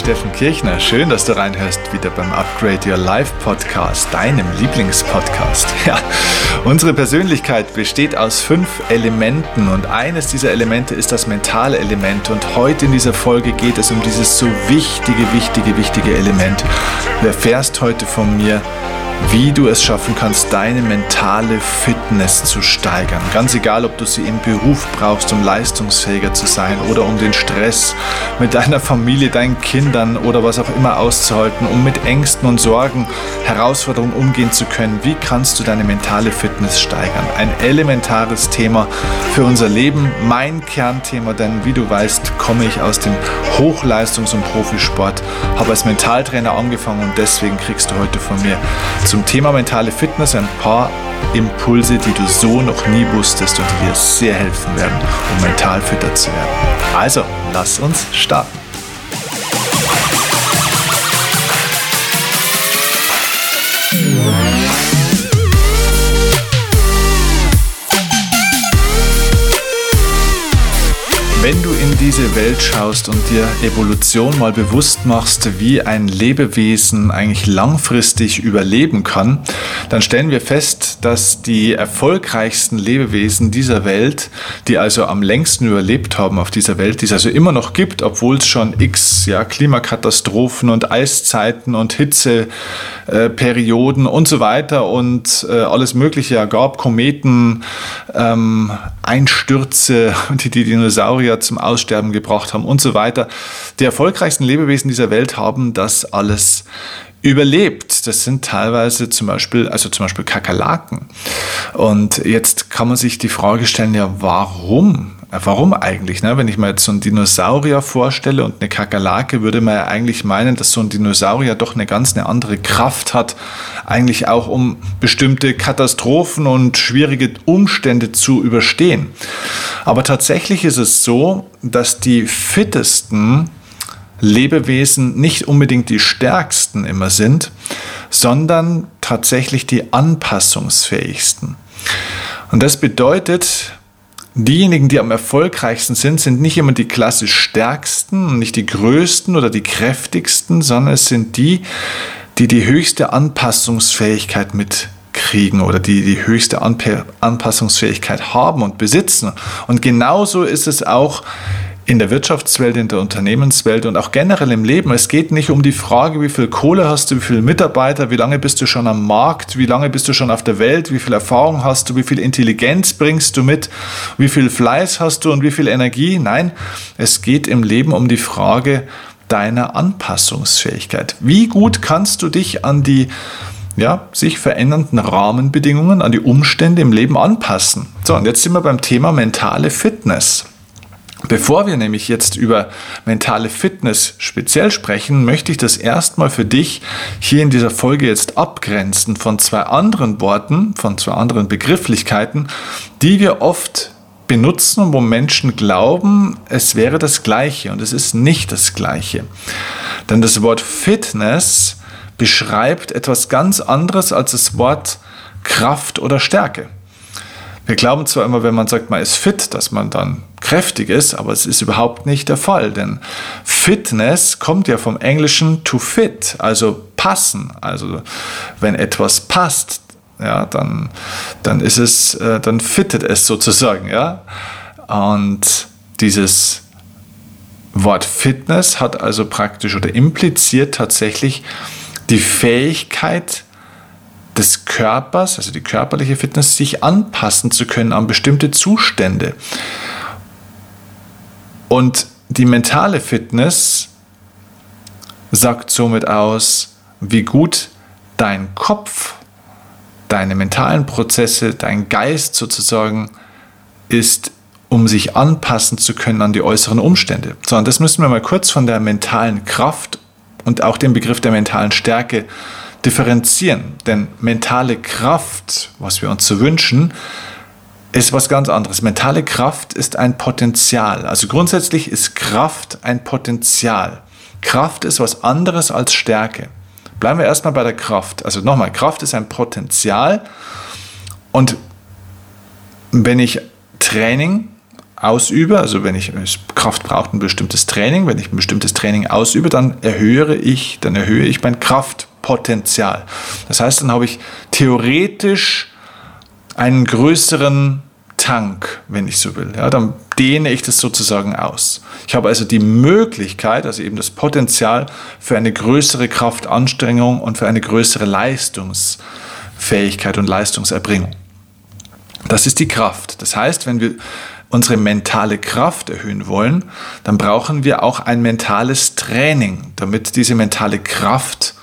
Steffen Kirchner. Schön, dass du reinhörst wieder beim Upgrade Your Life Podcast, deinem Lieblingspodcast. Ja, unsere Persönlichkeit besteht aus fünf Elementen und eines dieser Elemente ist das mentale Element. Und heute in dieser Folge geht es um dieses so wichtige, wichtige, wichtige Element. Du erfährst heute von mir, wie du es schaffen kannst, deine mentale Fitness zu steigern. Ganz egal, ob du sie im Beruf brauchst, um leistungsfähiger zu sein oder um den Stress mit deiner Familie, deinen Kindern oder was auch immer auszuhalten, um mit Ängsten und Sorgen, Herausforderungen umgehen zu können. Wie kannst du deine mentale Fitness steigern? Ein elementares Thema für unser Leben, mein Kernthema, denn wie du weißt, komme ich aus dem Hochleistungs- und Profisport, habe als Mentaltrainer angefangen und deswegen kriegst du heute von mir zum Thema mentale Fitness ein paar Impulse, die du so noch nie wusstest und die dir sehr helfen werden, um mental fitter zu werden. Also, lass uns starten. Wenn du in diese Welt schaust und dir Evolution mal bewusst machst, wie ein Lebewesen eigentlich langfristig überleben kann, dann stellen wir fest, dass die erfolgreichsten Lebewesen dieser Welt, die also am längsten überlebt haben auf dieser Welt, die es also immer noch gibt, obwohl es schon x ja, Klimakatastrophen und Eiszeiten und Hitzeperioden äh, und so weiter und äh, alles Mögliche gab, Kometen, ähm, Einstürze, die die Dinosaurier zum Aussterben gebracht haben und so weiter. Die erfolgreichsten Lebewesen dieser Welt haben das alles überlebt. Das sind teilweise zum Beispiel, also zum Beispiel Kakerlaken. Und jetzt kann man sich die Frage stellen, ja, warum? Warum eigentlich? Ne? Wenn ich mir jetzt so einen Dinosaurier vorstelle und eine Kakerlake, würde man ja eigentlich meinen, dass so ein Dinosaurier doch eine ganz eine andere Kraft hat, eigentlich auch um bestimmte Katastrophen und schwierige Umstände zu überstehen. Aber tatsächlich ist es so, dass die fittesten Lebewesen nicht unbedingt die stärksten immer sind, sondern tatsächlich die anpassungsfähigsten. Und das bedeutet, diejenigen, die am erfolgreichsten sind, sind nicht immer die klassisch stärksten, nicht die größten oder die kräftigsten, sondern es sind die, die die höchste Anpassungsfähigkeit mitkriegen oder die die höchste Anpassungsfähigkeit haben und besitzen. Und genauso ist es auch in der Wirtschaftswelt, in der Unternehmenswelt und auch generell im Leben. Es geht nicht um die Frage, wie viel Kohle hast du, wie viele Mitarbeiter, wie lange bist du schon am Markt, wie lange bist du schon auf der Welt, wie viel Erfahrung hast du, wie viel Intelligenz bringst du mit, wie viel Fleiß hast du und wie viel Energie. Nein, es geht im Leben um die Frage deiner Anpassungsfähigkeit. Wie gut kannst du dich an die ja, sich verändernden Rahmenbedingungen, an die Umstände im Leben anpassen. So, und jetzt sind wir beim Thema mentale Fitness. Bevor wir nämlich jetzt über mentale Fitness speziell sprechen, möchte ich das erstmal für dich hier in dieser Folge jetzt abgrenzen von zwei anderen Worten, von zwei anderen Begrifflichkeiten, die wir oft benutzen wo Menschen glauben, es wäre das Gleiche und es ist nicht das Gleiche. Denn das Wort Fitness beschreibt etwas ganz anderes als das Wort Kraft oder Stärke. Wir glauben zwar immer, wenn man sagt, man ist fit, dass man dann kräftig ist, aber es ist überhaupt nicht der Fall, denn Fitness kommt ja vom Englischen to fit, also passen. Also wenn etwas passt, ja, dann, dann ist es, äh, dann fittet es sozusagen, ja. Und dieses Wort Fitness hat also praktisch oder impliziert tatsächlich die Fähigkeit, des Körpers, also die körperliche Fitness, sich anpassen zu können an bestimmte Zustände. Und die mentale Fitness sagt somit aus, wie gut dein Kopf, deine mentalen Prozesse, dein Geist sozusagen ist, um sich anpassen zu können an die äußeren Umstände. So, und das müssen wir mal kurz von der mentalen Kraft und auch dem Begriff der mentalen Stärke differenzieren. Denn mentale Kraft, was wir uns so wünschen, ist was ganz anderes. Mentale Kraft ist ein Potenzial. Also grundsätzlich ist Kraft ein Potenzial. Kraft ist was anderes als Stärke. Bleiben wir erstmal bei der Kraft. Also nochmal, Kraft ist ein Potenzial. Und wenn ich Training ausübe, also wenn ich Kraft braucht ein bestimmtes Training, wenn ich ein bestimmtes Training ausübe, dann erhöhe ich, dann erhöhe ich mein Kraftpotenzial. Das heißt, dann habe ich theoretisch einen größeren Tank, wenn ich so will. Ja, dann dehne ich das sozusagen aus. Ich habe also die Möglichkeit, also eben das Potenzial für eine größere Kraftanstrengung und für eine größere Leistungsfähigkeit und Leistungserbringung. Das ist die Kraft. Das heißt, wenn wir unsere mentale Kraft erhöhen wollen, dann brauchen wir auch ein mentales Training, damit diese mentale Kraft,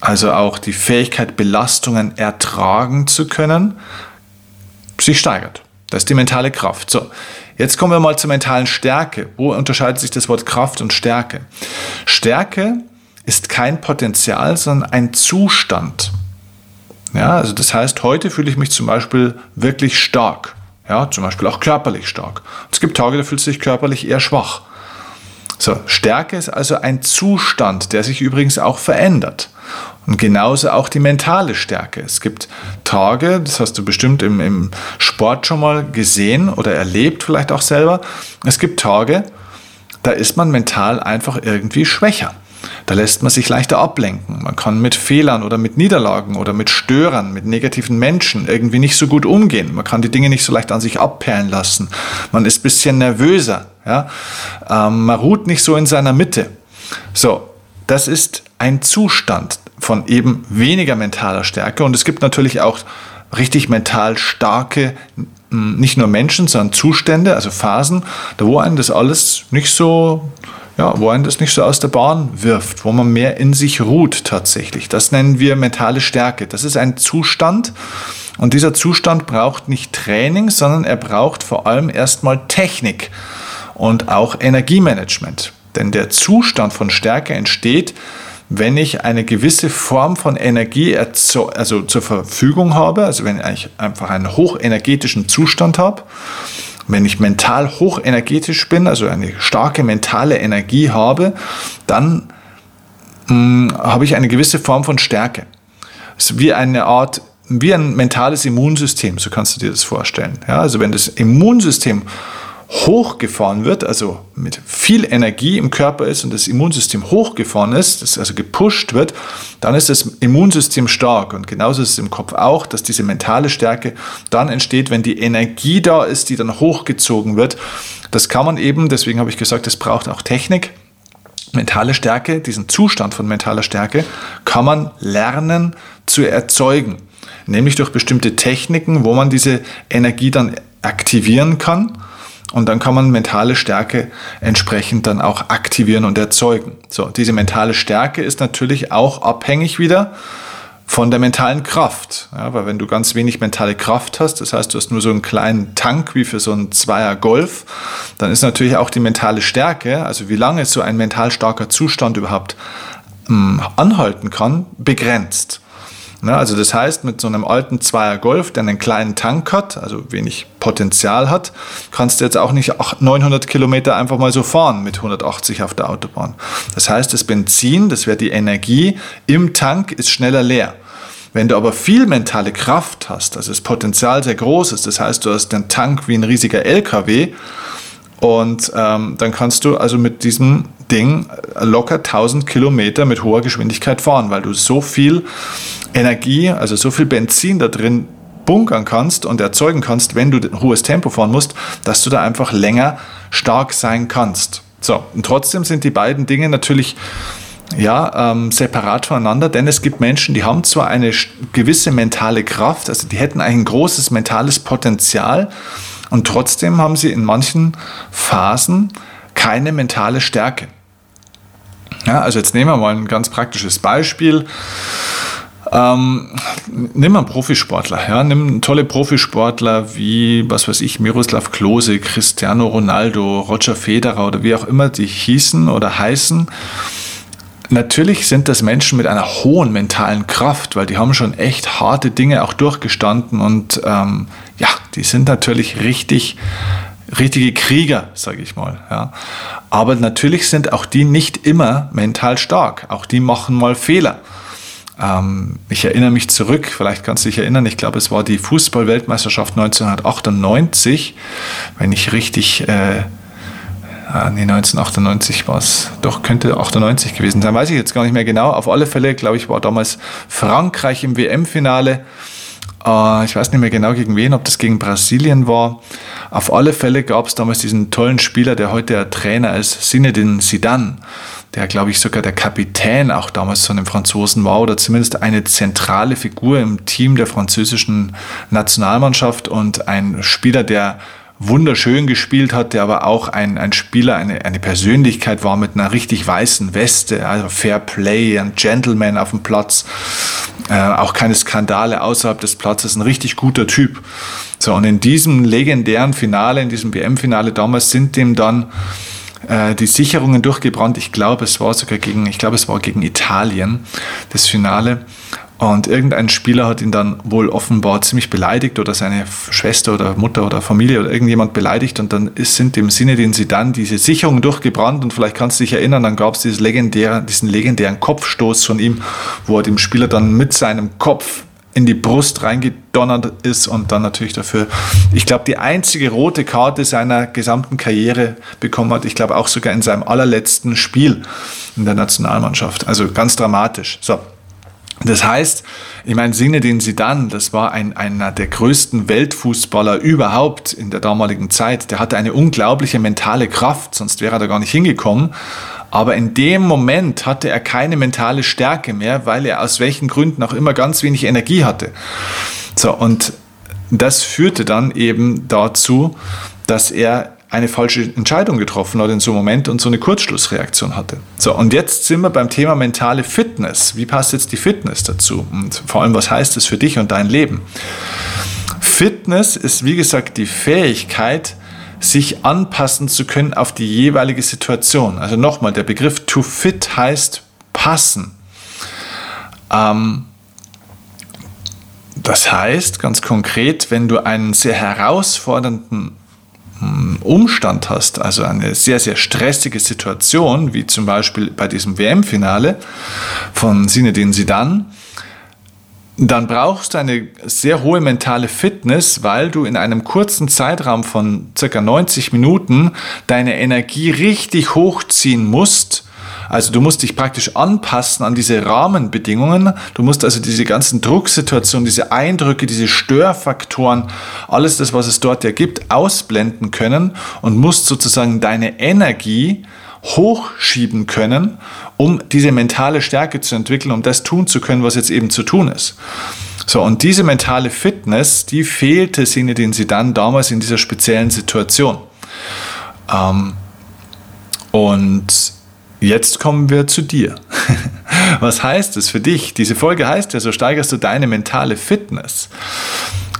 also auch die Fähigkeit, Belastungen ertragen zu können, sich steigert. Das ist die mentale Kraft. So, jetzt kommen wir mal zur mentalen Stärke. Wo unterscheidet sich das Wort Kraft und Stärke? Stärke ist kein Potenzial, sondern ein Zustand. Ja, also das heißt, heute fühle ich mich zum Beispiel wirklich stark. Ja, zum Beispiel auch körperlich stark. Es gibt Tage, da fühlt sich körperlich eher schwach. So, Stärke ist also ein Zustand, der sich übrigens auch verändert. Und genauso auch die mentale Stärke. Es gibt Tage, das hast du bestimmt im, im Sport schon mal gesehen oder erlebt, vielleicht auch selber. Es gibt Tage, da ist man mental einfach irgendwie schwächer. Da lässt man sich leichter ablenken. Man kann mit Fehlern oder mit Niederlagen oder mit Störern, mit negativen Menschen irgendwie nicht so gut umgehen. Man kann die Dinge nicht so leicht an sich abperlen lassen. Man ist ein bisschen nervöser. Ja? Ähm, man ruht nicht so in seiner Mitte. So, das ist ein Zustand von eben weniger mentaler Stärke. Und es gibt natürlich auch richtig mental starke, nicht nur Menschen, sondern Zustände, also Phasen, da wo einen das alles nicht so ja, wo einen das nicht so aus der Bahn wirft, wo man mehr in sich ruht tatsächlich. Das nennen wir mentale Stärke. Das ist ein Zustand und dieser Zustand braucht nicht Training, sondern er braucht vor allem erstmal Technik und auch Energiemanagement. Denn der Zustand von Stärke entsteht, wenn ich eine gewisse Form von Energie also zur Verfügung habe, also wenn ich einfach einen hochenergetischen Zustand habe wenn ich mental hochenergetisch bin, also eine starke mentale Energie habe, dann mh, hm, habe ich eine gewisse Form von Stärke. Es ist wie eine Art, wie ein mentales Immunsystem, so kannst du dir das vorstellen. Ja, also wenn das Immunsystem hochgefahren wird, also mit viel Energie im Körper ist und das Immunsystem hochgefahren ist, also gepusht wird, dann ist das Immunsystem stark. Und genauso ist es im Kopf auch, dass diese mentale Stärke dann entsteht, wenn die Energie da ist, die dann hochgezogen wird. Das kann man eben, deswegen habe ich gesagt, es braucht auch Technik. Mentale Stärke, diesen Zustand von mentaler Stärke, kann man lernen zu erzeugen. Nämlich durch bestimmte Techniken, wo man diese Energie dann aktivieren kann und dann kann man mentale Stärke entsprechend dann auch aktivieren und erzeugen. So, diese mentale Stärke ist natürlich auch abhängig wieder von der mentalen Kraft. Ja, weil wenn du ganz wenig mentale Kraft hast, das heißt, du hast nur so einen kleinen Tank wie für so einen Zweier Golf, dann ist natürlich auch die mentale Stärke, also wie lange so ein mental starker Zustand überhaupt ähm, anhalten kann, begrenzt. Ne, also das heißt, mit so einem alten Zweier Golf, der einen kleinen Tank hat, also wenig Potenzial hat, kannst du jetzt auch nicht 900 Kilometer einfach mal so fahren mit 180 auf der Autobahn. Das heißt, das Benzin, das wäre die Energie im Tank, ist schneller leer. Wenn du aber viel mentale Kraft hast, also das Potenzial sehr groß ist, das heißt, du hast den Tank wie ein riesiger LKW und ähm, dann kannst du also mit diesem Ding locker 1000 Kilometer mit hoher Geschwindigkeit fahren, weil du so viel Energie, also so viel Benzin da drin bunkern kannst und erzeugen kannst, wenn du ein hohes Tempo fahren musst, dass du da einfach länger stark sein kannst. So, und trotzdem sind die beiden Dinge natürlich ja, ähm, separat voneinander, denn es gibt Menschen, die haben zwar eine gewisse mentale Kraft, also die hätten ein großes mentales Potenzial und trotzdem haben sie in manchen Phasen keine mentale Stärke. Ja, also jetzt nehmen wir mal ein ganz praktisches Beispiel. Ähm, nimm einen Profisportler, ja, nimm tolle Profisportler wie, was weiß ich, Miroslav Klose, Cristiano Ronaldo, Roger Federer oder wie auch immer die hießen oder heißen. Natürlich sind das Menschen mit einer hohen mentalen Kraft, weil die haben schon echt harte Dinge auch durchgestanden und ähm, ja, die sind natürlich richtig, richtige Krieger, sage ich mal. Ja. Aber natürlich sind auch die nicht immer mental stark. Auch die machen mal Fehler. Ähm, ich erinnere mich zurück, vielleicht kannst du dich erinnern, ich glaube, es war die Fußball-Weltmeisterschaft 1998, wenn ich richtig, äh, ah, nee, 1998 war es, doch, könnte 98 gewesen sein, weiß ich jetzt gar nicht mehr genau. Auf alle Fälle, glaube ich, war damals Frankreich im WM-Finale. Äh, ich weiß nicht mehr genau gegen wen, ob das gegen Brasilien war. Auf alle Fälle gab es damals diesen tollen Spieler, der heute der Trainer ist, Zinedine Zidane der glaube ich sogar der Kapitän auch damals von den Franzosen war oder zumindest eine zentrale Figur im Team der französischen Nationalmannschaft und ein Spieler, der wunderschön gespielt hat, der aber auch ein, ein Spieler, eine, eine Persönlichkeit war mit einer richtig weißen Weste, also Fair Play, ein Gentleman auf dem Platz, äh, auch keine Skandale außerhalb des Platzes, ein richtig guter Typ. So, und in diesem legendären Finale, in diesem WM-Finale damals sind dem dann äh, die Sicherungen durchgebrannt. Ich glaube, es war sogar gegen, ich glaube, es war gegen Italien, das Finale. Und irgendein Spieler hat ihn dann wohl offenbar ziemlich beleidigt oder seine Schwester oder Mutter oder Familie oder irgendjemand beleidigt und dann sind im Sinne, den sie dann diese Sicherungen durchgebrannt und vielleicht kannst du dich erinnern, dann gab es legendäre, diesen legendären Kopfstoß von ihm, wo er dem Spieler dann mit seinem Kopf in die Brust reingedonnert ist und dann natürlich dafür, ich glaube, die einzige rote Karte seiner gesamten Karriere bekommen hat. Ich glaube auch sogar in seinem allerletzten Spiel in der Nationalmannschaft. Also ganz dramatisch. So. Das heißt, ich meine, Sinne den Sidan, das war ein, einer der größten Weltfußballer überhaupt in der damaligen Zeit. Der hatte eine unglaubliche mentale Kraft, sonst wäre er da gar nicht hingekommen. Aber in dem Moment hatte er keine mentale Stärke mehr, weil er aus welchen Gründen auch immer ganz wenig Energie hatte. So, und das führte dann eben dazu, dass er eine falsche Entscheidung getroffen hat in so einem Moment und so eine Kurzschlussreaktion hatte. So, und jetzt sind wir beim Thema mentale Fitness. Wie passt jetzt die Fitness dazu? Und vor allem, was heißt es für dich und dein Leben? Fitness ist, wie gesagt, die Fähigkeit, sich anpassen zu können auf die jeweilige Situation. Also nochmal, der Begriff to fit heißt passen. Ähm, das heißt ganz konkret, wenn du einen sehr herausfordernden Umstand hast, also eine sehr, sehr stressige Situation, wie zum Beispiel bei diesem WM-Finale von Zinedine Zidane, dann brauchst du eine sehr hohe mentale Fitness, weil du in einem kurzen Zeitraum von circa 90 Minuten deine Energie richtig hochziehen musst. Also du musst dich praktisch anpassen an diese Rahmenbedingungen. Du musst also diese ganzen Drucksituationen, diese Eindrücke, diese Störfaktoren, alles das, was es dort ja gibt, ausblenden können und musst sozusagen deine Energie hochschieben können, um diese mentale Stärke zu entwickeln, um das tun zu können, was jetzt eben zu tun ist. So, und diese mentale Fitness, die fehlte Sinedin Sidan damals in dieser speziellen Situation. Ähm, und jetzt kommen wir zu dir. Was heißt es für dich? Diese Folge heißt ja, so steigerst du deine mentale Fitness.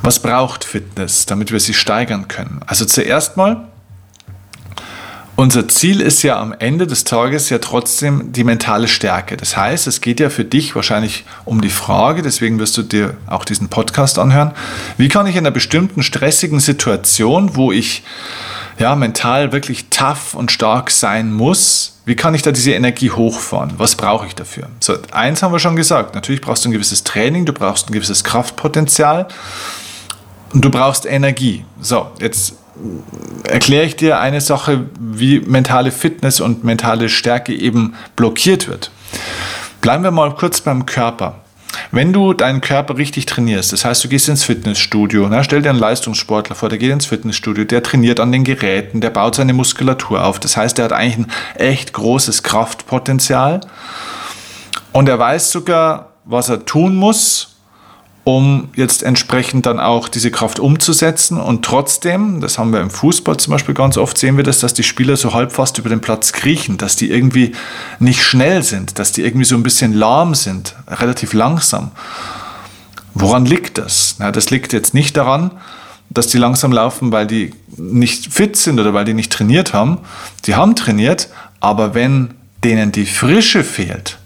Was braucht Fitness, damit wir sie steigern können? Also zuerst mal unser Ziel ist ja am Ende des Tages ja trotzdem die mentale Stärke. Das heißt, es geht ja für dich wahrscheinlich um die Frage, deswegen wirst du dir auch diesen Podcast anhören, wie kann ich in einer bestimmten stressigen Situation, wo ich ja mental wirklich tough und stark sein muss, wie kann ich da diese Energie hochfahren? Was brauche ich dafür? So, eins haben wir schon gesagt. Natürlich brauchst du ein gewisses Training, du brauchst ein gewisses Kraftpotenzial und du brauchst Energie. So, jetzt erkläre ich dir eine Sache, wie mentale Fitness und mentale Stärke eben blockiert wird. Bleiben wir mal kurz beim Körper. Wenn du deinen Körper richtig trainierst, das heißt, du gehst ins Fitnessstudio, na, stell dir einen Leistungssportler vor, der geht ins Fitnessstudio, der trainiert an den Geräten, der baut seine Muskulatur auf. Das heißt, der hat eigentlich ein echt großes Kraftpotenzial und er weiß sogar, was er tun muss, um jetzt entsprechend dann auch diese Kraft umzusetzen. Und trotzdem, das haben wir im Fußball zum Beispiel ganz oft, sehen wir das, dass die Spieler so halb fast über den Platz kriechen, dass die irgendwie nicht schnell sind, dass die irgendwie so ein bisschen lahm sind, relativ langsam. Woran liegt das? Na, das liegt jetzt nicht daran, dass die langsam laufen, weil die nicht fit sind oder weil die nicht trainiert haben. Die haben trainiert, aber wenn denen die Frische fehlt,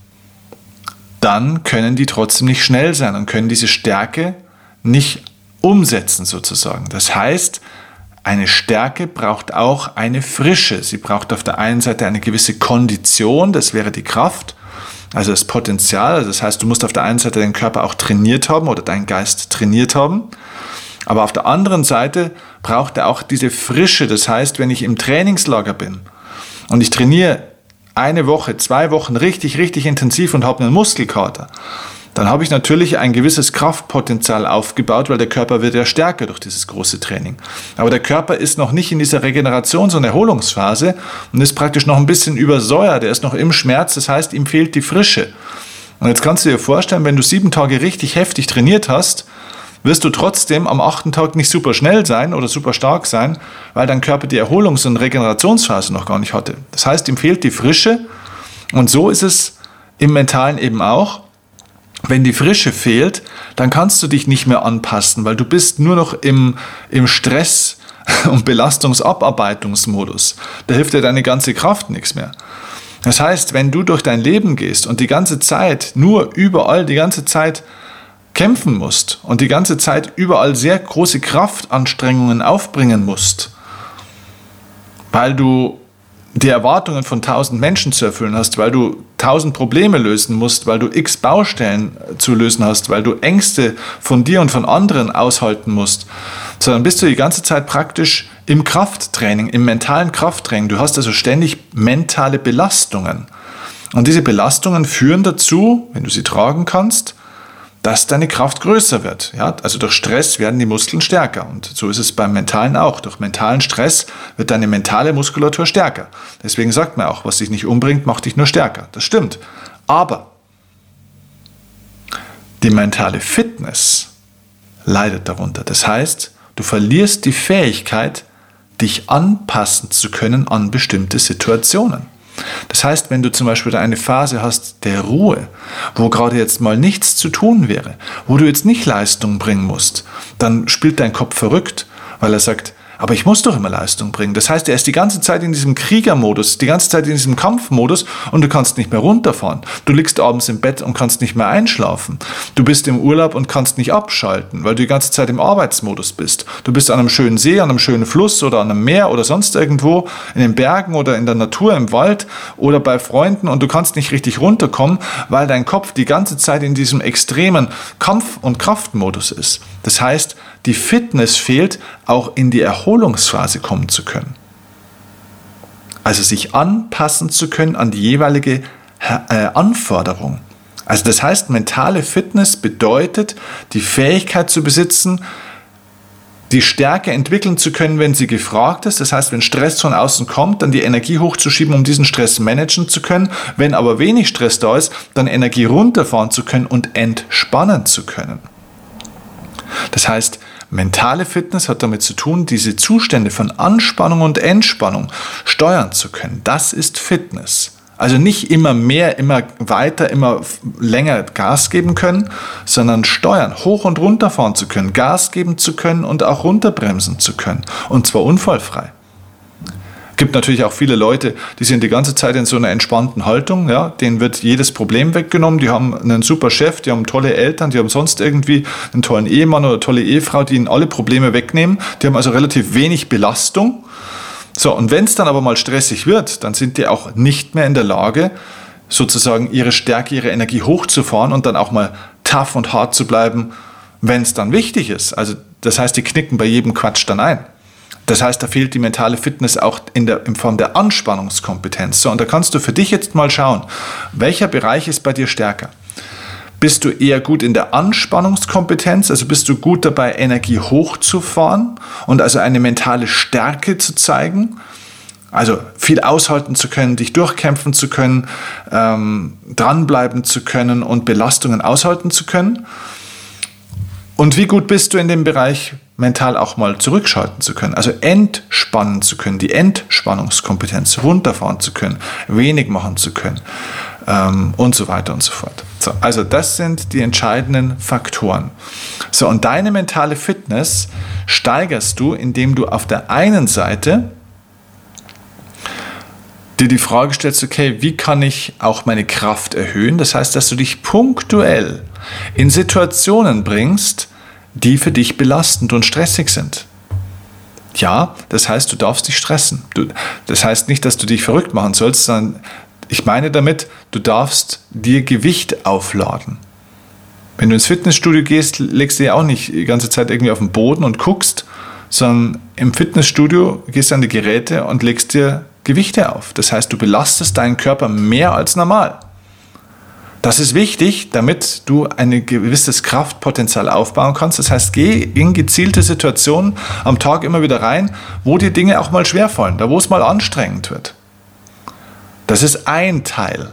dann können die trotzdem nicht schnell sein und können diese Stärke nicht umsetzen sozusagen. Das heißt, eine Stärke braucht auch eine Frische. Sie braucht auf der einen Seite eine gewisse Kondition, das wäre die Kraft, also das Potenzial. Also das heißt, du musst auf der einen Seite deinen Körper auch trainiert haben oder deinen Geist trainiert haben. Aber auf der anderen Seite braucht er auch diese Frische. Das heißt, wenn ich im Trainingslager bin und ich trainiere eine Woche, zwei Wochen richtig, richtig intensiv und habe einen Muskelkater, dann habe ich natürlich ein gewisses Kraftpotenzial aufgebaut, weil der Körper wird ja stärker durch dieses große Training. Aber der Körper ist noch nicht in dieser Regenerations- und Erholungsphase und ist praktisch noch ein bisschen übersäuert, er ist noch im Schmerz, das heißt, ihm fehlt die Frische. Und jetzt kannst du dir vorstellen, wenn du sieben Tage richtig heftig trainiert hast, wirst du trotzdem am achten Tag nicht super schnell sein oder super stark sein, weil dein Körper die Erholungs- und Regenerationsphase noch gar nicht hatte. Das heißt, ihm fehlt die Frische und so ist es im Mentalen eben auch. Wenn die Frische fehlt, dann kannst du dich nicht mehr anpassen, weil du bist nur noch im, im Stress- und Belastungsabarbeitungsmodus. Da hilft dir deine ganze Kraft nichts mehr. Das heißt, wenn du durch dein Leben gehst und die ganze Zeit nur überall die ganze Zeit kämpfen musst und die ganze Zeit überall sehr große Kraftanstrengungen aufbringen musst, weil du die Erwartungen von tausend Menschen zu erfüllen hast, weil du tausend Probleme lösen musst, weil du x Baustellen zu lösen hast, weil du Ängste von dir und von anderen aushalten musst, sondern bist du die ganze Zeit praktisch im Krafttraining, im mentalen Krafttraining. Du hast also ständig mentale Belastungen. Und diese Belastungen führen dazu, wenn du sie tragen kannst, dass deine Kraft größer wird. Ja? Also durch Stress werden die Muskeln stärker. Und so ist es beim Mentalen auch. Durch mentalen Stress wird deine mentale Muskulatur stärker. Deswegen sagt man auch, was dich nicht umbringt, macht dich nur stärker. Das stimmt. Aber die mentale Fitness leidet darunter. Das heißt, du verlierst die Fähigkeit, dich anpassen zu können an bestimmte Situationen. Das heißt, wenn du zum Beispiel eine Phase hast der Ruhe, wo gerade jetzt mal nichts zu tun wäre, wo du jetzt nicht Leistung bringen musst, dann spielt dein Kopf verrückt, weil er sagt, aber ich muss doch immer Leistung bringen. Das heißt, er ist die ganze Zeit in diesem Kriegermodus, die ganze Zeit in diesem Kampfmodus und du kannst nicht mehr runterfahren. Du liegst abends im Bett und kannst nicht mehr einschlafen. Du bist im Urlaub und kannst nicht abschalten, weil du die ganze Zeit im Arbeitsmodus bist. Du bist an einem schönen See, an einem schönen Fluss oder an einem Meer oder sonst irgendwo, in den Bergen oder in der Natur, im Wald oder bei Freunden und du kannst nicht richtig runterkommen, weil dein Kopf die ganze Zeit in diesem extremen Kampf- und Kraftmodus ist. Das heißt, die Fitness fehlt, auch in die Erholungsphase kommen zu können. Also sich anpassen zu können an die jeweilige äh, Anforderung. Also das heißt, mentale Fitness bedeutet, die Fähigkeit zu besitzen, die Stärke entwickeln zu können, wenn sie gefragt ist. Das heißt, wenn Stress von außen kommt, dann die Energie hochzuschieben, um diesen Stress managen zu können. Wenn aber wenig Stress da ist, dann Energie runterfahren zu können und entspannen zu können. Das heißt, mentale Fitness hat damit zu tun, diese Zustände von Anspannung und Entspannung steuern zu können. Das ist Fitness. Also nicht immer mehr, immer weiter, immer länger Gas geben können, sondern steuern, hoch und runter fahren zu können, Gas geben zu können und auch runterbremsen zu können. Und zwar unfallfrei gibt natürlich auch viele Leute, die sind die ganze Zeit in so einer entspannten Haltung. Ja, denen wird jedes Problem weggenommen. Die haben einen super Chef, die haben tolle Eltern, die haben sonst irgendwie einen tollen Ehemann oder tolle Ehefrau, die ihnen alle Probleme wegnehmen. Die haben also relativ wenig Belastung. So, und wenn es dann aber mal stressig wird, dann sind die auch nicht mehr in der Lage, sozusagen ihre Stärke, ihre Energie hochzufahren und dann auch mal tough und hart zu bleiben, wenn es dann wichtig ist. Also das heißt, die knicken bei jedem Quatsch dann ein. Das heißt, da fehlt die mentale Fitness auch in, der, in Form der Anspannungskompetenz. So, und da kannst du für dich jetzt mal schauen, welcher Bereich ist bei dir stärker? Bist du eher gut in der Anspannungskompetenz, also bist du gut dabei, Energie hochzufahren und also eine mentale Stärke zu zeigen? Also viel aushalten zu können, dich durchkämpfen zu können, ähm, dranbleiben zu können und Belastungen aushalten zu können. Und wie gut bist du in dem Bereich, mental auch mal zurückschalten zu können, also entspannen zu können, die Entspannungskompetenz runterfahren zu können, wenig machen zu können ähm, und so weiter und so fort. So, also das sind die entscheidenden Faktoren. So, und deine mentale Fitness steigerst du, indem du auf der einen Seite dir die Frage stellst, okay, wie kann ich auch meine Kraft erhöhen? Das heißt, dass du dich punktuell in Situationen bringst, die für dich belastend und stressig sind. Ja, das heißt, du darfst dich stressen. Du, das heißt nicht, dass du dich verrückt machen sollst, sondern Ich meine damit, du darfst dir Gewicht aufladen. Wenn du ins Fitnessstudio gehst, legst du ja auch nicht die ganze Zeit irgendwie auf den Boden und guckst, sondern im Fitnessstudio gehst du an die Geräte und legst dir Gewichte auf. Das heißt, du belastest deinen Körper mehr als normal. Das ist wichtig, damit du ein gewisses Kraftpotenzial aufbauen kannst. Das heißt, geh in gezielte Situationen am Tag immer wieder rein, wo dir Dinge auch mal schwerfallen, da wo es mal anstrengend wird. Das ist ein Teil,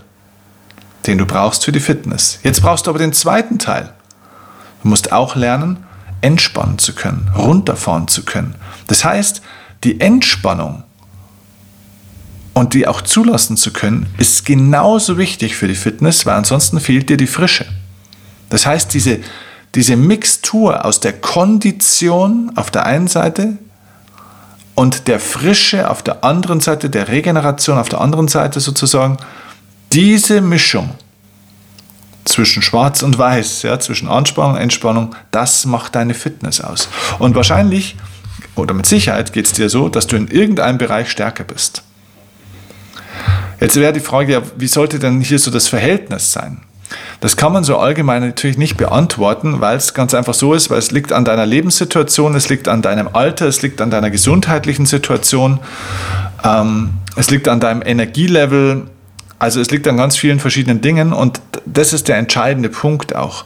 den du brauchst für die Fitness. Jetzt brauchst du aber den zweiten Teil. Du musst auch lernen, entspannen zu können, runterfahren zu können. Das heißt, die Entspannung und die auch zulassen zu können, ist genauso wichtig für die Fitness, weil ansonsten fehlt dir die Frische. Das heißt, diese, diese Mixtur aus der Kondition auf der einen Seite und der Frische auf der anderen Seite, der Regeneration auf der anderen Seite sozusagen, diese Mischung zwischen Schwarz und Weiß, ja, zwischen Anspannung und Entspannung, das macht deine Fitness aus. Und wahrscheinlich oder mit Sicherheit geht es dir so, dass du in irgendeinem Bereich stärker bist. Jetzt wäre die Frage, ja, wie sollte denn hier so das Verhältnis sein? Das kann man so allgemein natürlich nicht beantworten, weil es ganz einfach so ist, weil es liegt an deiner Lebenssituation, es liegt an deinem Alter, es liegt an deiner gesundheitlichen Situation, ähm, es liegt an deinem Energielevel, also es liegt an ganz vielen verschiedenen Dingen und das ist der entscheidende Punkt auch.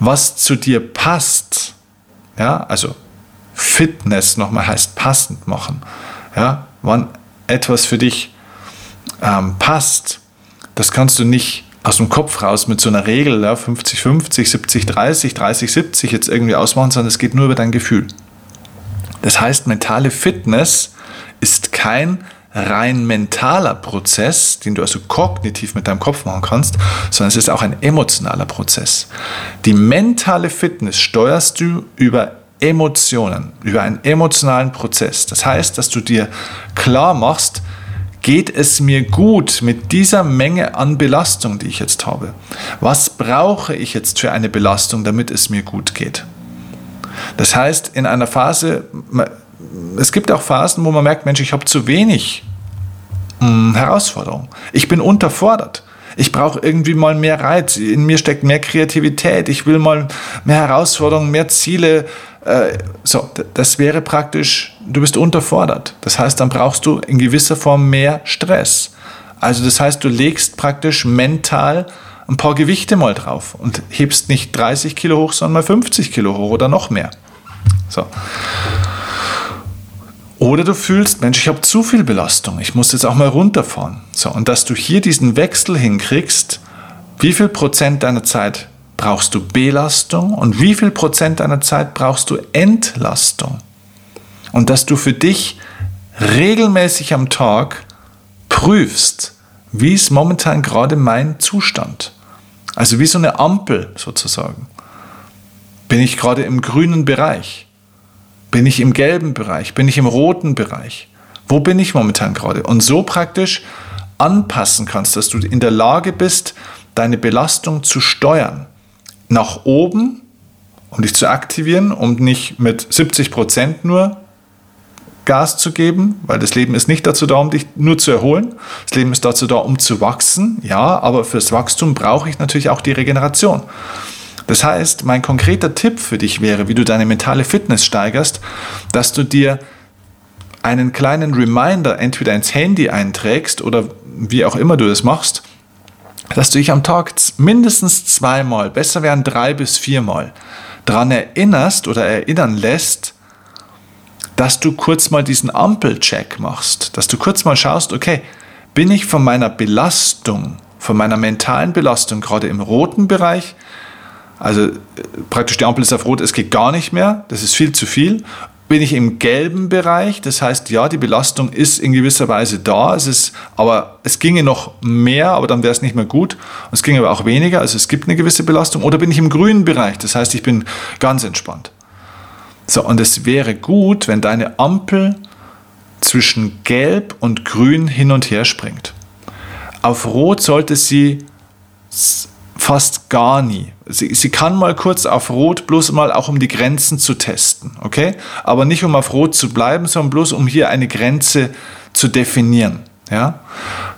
Was zu dir passt, ja, also Fitness nochmal heißt passend machen, ja, wann etwas für dich ähm, passt, das kannst du nicht aus dem Kopf raus mit so einer Regel, ja, 50, 50, 70, 30, 30, 70 jetzt irgendwie ausmachen, sondern es geht nur über dein Gefühl. Das heißt, mentale Fitness ist kein rein mentaler Prozess, den du also kognitiv mit deinem Kopf machen kannst, sondern es ist auch ein emotionaler Prozess. Die mentale Fitness steuerst du über Emotionen, über einen emotionalen Prozess. Das heißt, dass du dir klar machst, geht es mir gut mit dieser Menge an Belastung, die ich jetzt habe? Was brauche ich jetzt für eine Belastung, damit es mir gut geht? Das heißt, in einer Phase, es gibt auch Phasen, wo man merkt, Mensch, ich habe zu wenig hm, Herausforderungen. Ich bin unterfordert. Ich brauche irgendwie mal mehr Reiz. In mir steckt mehr Kreativität. Ich will mal mehr Herausforderungen, mehr Ziele, so, das wäre praktisch, du bist unterfordert. Das heißt, dann brauchst du in gewisser Form mehr Stress. Also das heißt, du legst praktisch mental ein paar Gewichte mal drauf und hebst nicht 30 Kilo hoch, sondern mal 50 Kilo hoch oder noch mehr. So. Oder du fühlst, Mensch, ich habe zu viel Belastung, ich muss jetzt auch mal runterfahren. So, und dass du hier diesen Wechsel hinkriegst, wie viel Prozent deiner Zeit brauchst du Belastung und wie viel Prozent deiner Zeit brauchst du Entlastung. Und dass du für dich regelmäßig am Tag prüfst, wie ist momentan gerade mein Zustand. Also wie so eine Ampel sozusagen. Bin ich gerade im grünen Bereich? Bin ich im gelben Bereich? Bin ich im roten Bereich? Wo bin ich momentan gerade? Und so praktisch anpassen kannst, dass du in der Lage bist, deine Belastung zu steuern nach oben, um dich zu aktivieren, um nicht mit 70 Prozent nur Gas zu geben, weil das Leben ist nicht dazu da, um dich nur zu erholen. Das Leben ist dazu da, um zu wachsen. Ja, aber fürs Wachstum brauche ich natürlich auch die Regeneration. Das heißt, mein konkreter Tipp für dich wäre, wie du deine mentale Fitness steigerst, dass du dir einen kleinen Reminder entweder ins Handy einträgst oder wie auch immer du das machst, dass du dich am Tag mindestens zweimal, besser wären drei bis viermal, daran erinnerst oder erinnern lässt, dass du kurz mal diesen Ampelcheck machst, dass du kurz mal schaust, okay, bin ich von meiner Belastung, von meiner mentalen Belastung gerade im roten Bereich, also äh, praktisch die Ampel ist auf rot, es geht gar nicht mehr, das ist viel zu viel, bin ich im gelben Bereich. Das heißt, ja, die Belastung ist in gewisser Weise da. Es ist, aber es ginge noch mehr, aber dann wäre es nicht mehr gut. Es ginge aber auch weniger. Also es gibt eine gewisse Belastung. Oder bin ich im grünen Bereich? Das heißt, ich bin ganz entspannt. So, und es wäre gut, wenn deine Ampel zwischen Gelb und Grün hin und her springt. Auf Rot sollte sie fast gar nie. Sie, sie kann mal kurz auf Rot, bloß mal auch um die Grenzen zu testen, okay? Aber nicht um auf Rot zu bleiben, sondern bloß um hier eine Grenze zu definieren. Ja?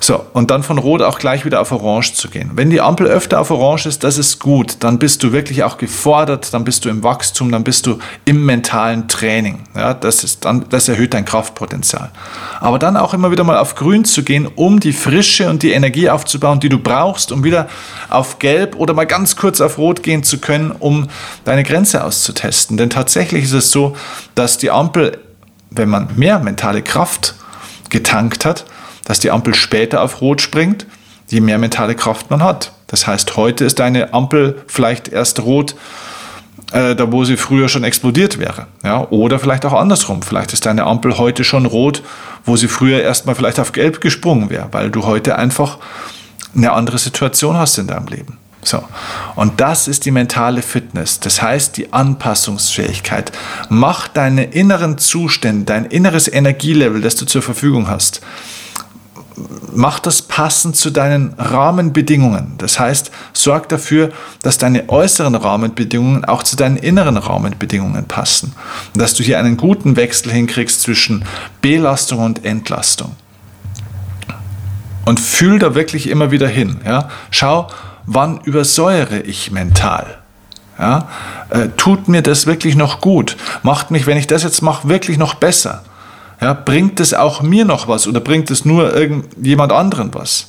So, und dann von Rot auch gleich wieder auf Orange zu gehen. Wenn die Ampel öfter auf Orange ist, das ist gut. Dann bist du wirklich auch gefordert, dann bist du im Wachstum, dann bist du im mentalen Training. Ja, das, ist dann, das erhöht dein Kraftpotenzial. Aber dann auch immer wieder mal auf Grün zu gehen, um die Frische und die Energie aufzubauen, die du brauchst, um wieder auf Gelb oder mal ganz kurz auf Rot gehen zu können, um deine Grenze auszutesten. Denn tatsächlich ist es so, dass die Ampel, wenn man mehr mentale Kraft getankt hat, dass die Ampel später auf Rot springt, je mehr mentale Kraft man hat. Das heißt, heute ist eine Ampel vielleicht erst rot, äh, da wo sie früher schon explodiert wäre. Ja? Oder vielleicht auch andersrum. Vielleicht ist deine Ampel heute schon rot, wo sie früher erstmal vielleicht auf gelb gesprungen wäre, weil du heute einfach eine andere Situation hast in deinem Leben. So. Und das ist die mentale Fitness. Das heißt, die Anpassungsfähigkeit. Mach deine inneren Zustände, dein inneres Energielevel, das du zur Verfügung hast, mach das passend zu deinen Rahmenbedingungen. Das heißt, sorg dafür, dass deine äußeren Rahmenbedingungen auch zu deinen inneren Rahmenbedingungen passen. Und dass du hier einen guten Wechsel hinkriegst zwischen Belastung und Entlastung. Und fühl da wirklich immer wieder hin. Ja? Schau, wann übersäuere ich mental? Ja? Äh, tut mir das wirklich noch gut? Macht mich, wenn ich das jetzt mache, wirklich noch besser? Ja, bringt es auch mir noch was oder bringt es nur irgendjemand anderen was?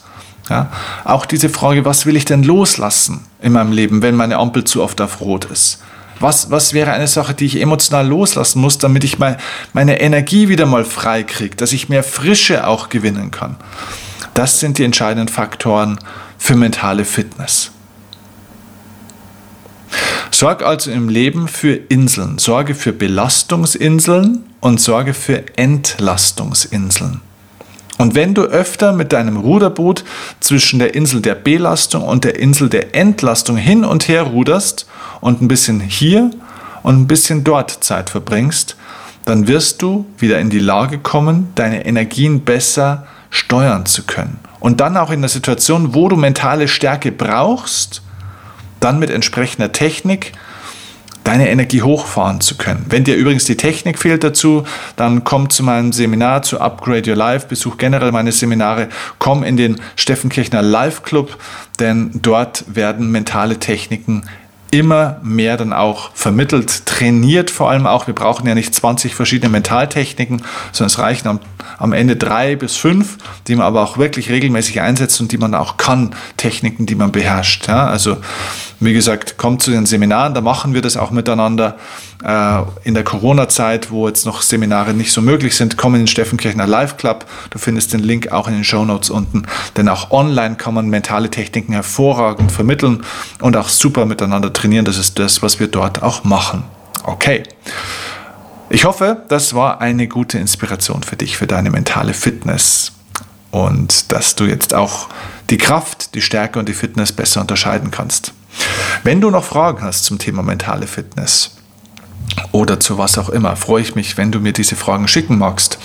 Ja, auch diese Frage, was will ich denn loslassen in meinem Leben, wenn meine Ampel zu oft auf Rot ist? Was, was wäre eine Sache, die ich emotional loslassen muss, damit ich mein, meine Energie wieder mal frei kriege, dass ich mehr Frische auch gewinnen kann? Das sind die entscheidenden Faktoren für mentale Fitness. Sorg also im Leben für Inseln. Sorge für Belastungsinseln und sorge für Entlastungsinseln. Und wenn du öfter mit deinem Ruderboot zwischen der Insel der Belastung und der Insel der Entlastung hin und her ruderst und ein bisschen hier und ein bisschen dort Zeit verbringst, dann wirst du wieder in die Lage kommen, deine Energien besser steuern zu können. Und dann auch in der Situation, wo du mentale Stärke brauchst, dann mit entsprechender Technik deine Energie hochfahren zu können. Wenn dir übrigens die Technik fehlt dazu, dann komm zu meinem Seminar zu Upgrade Your Life, besuch generell meine Seminare, komm in den Steffen Kirchner Live Club, denn dort werden mentale Techniken immer mehr dann auch vermittelt, trainiert vor allem auch. Wir brauchen ja nicht 20 verschiedene Mentaltechniken, sondern es reichen am, am Ende drei bis fünf, die man aber auch wirklich regelmäßig einsetzt und die man auch kann, Techniken, die man beherrscht. Ja, also wie gesagt, kommt zu den Seminaren, da machen wir das auch miteinander. Äh, in der Corona-Zeit, wo jetzt noch Seminare nicht so möglich sind, komm in den Steffenkirchner Live Club. Du findest den Link auch in den Show Notes unten. Denn auch online kann man mentale Techniken hervorragend vermitteln und auch super miteinander trainieren. Das ist das, was wir dort auch machen. Okay. Ich hoffe, das war eine gute Inspiration für dich, für deine mentale Fitness und dass du jetzt auch die Kraft, die Stärke und die Fitness besser unterscheiden kannst. Wenn du noch Fragen hast zum Thema mentale Fitness oder zu was auch immer, freue ich mich, wenn du mir diese Fragen schicken magst.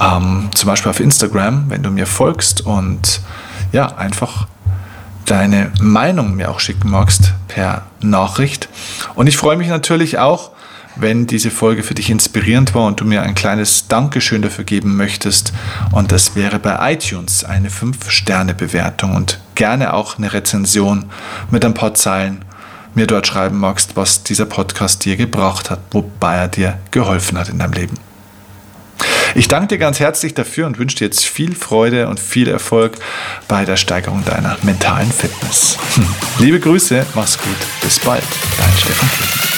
Ähm, zum Beispiel auf Instagram, wenn du mir folgst und ja, einfach deine Meinung mir auch schicken magst per Nachricht. Und ich freue mich natürlich auch, wenn diese Folge für dich inspirierend war und du mir ein kleines Dankeschön dafür geben möchtest. Und das wäre bei iTunes eine 5-Sterne-Bewertung und gerne auch eine Rezension mit ein paar Zeilen mir dort schreiben magst, was dieser Podcast dir gebracht hat, wobei er dir geholfen hat in deinem Leben. Ich danke dir ganz herzlich dafür und wünsche dir jetzt viel Freude und viel Erfolg bei der Steigerung deiner mentalen Fitness. Hm. Liebe Grüße, mach's gut, bis bald, dein Stefan.